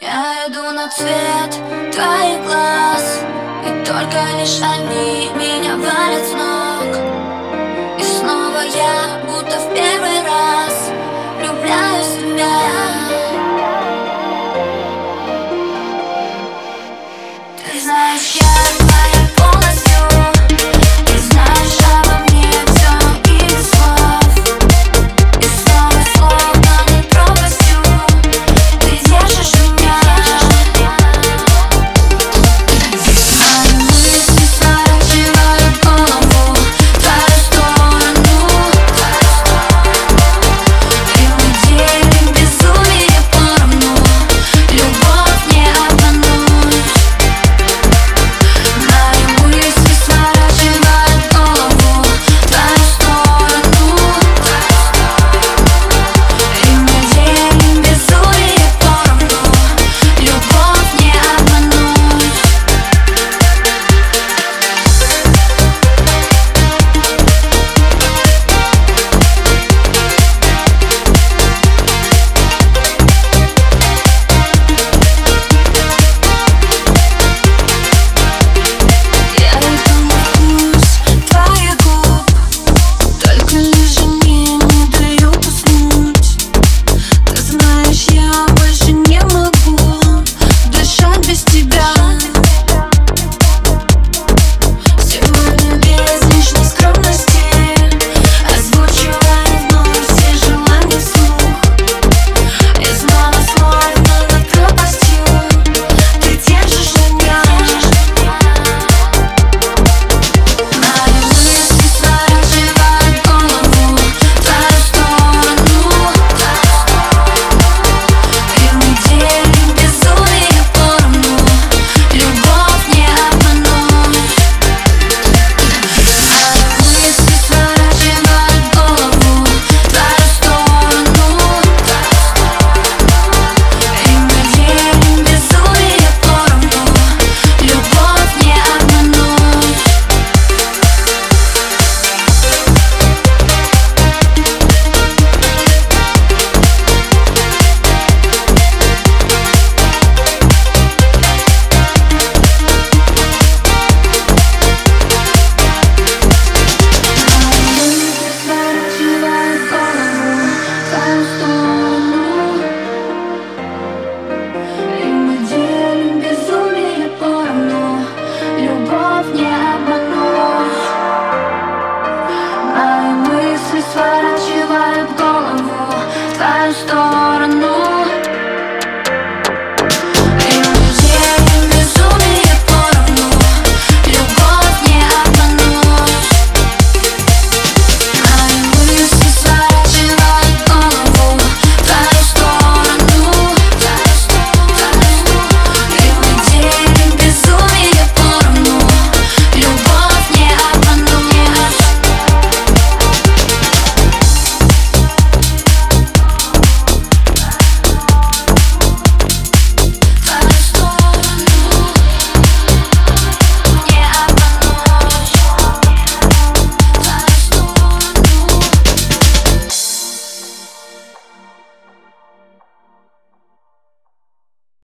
Я иду на цвет твоих глаз И только лишь они меня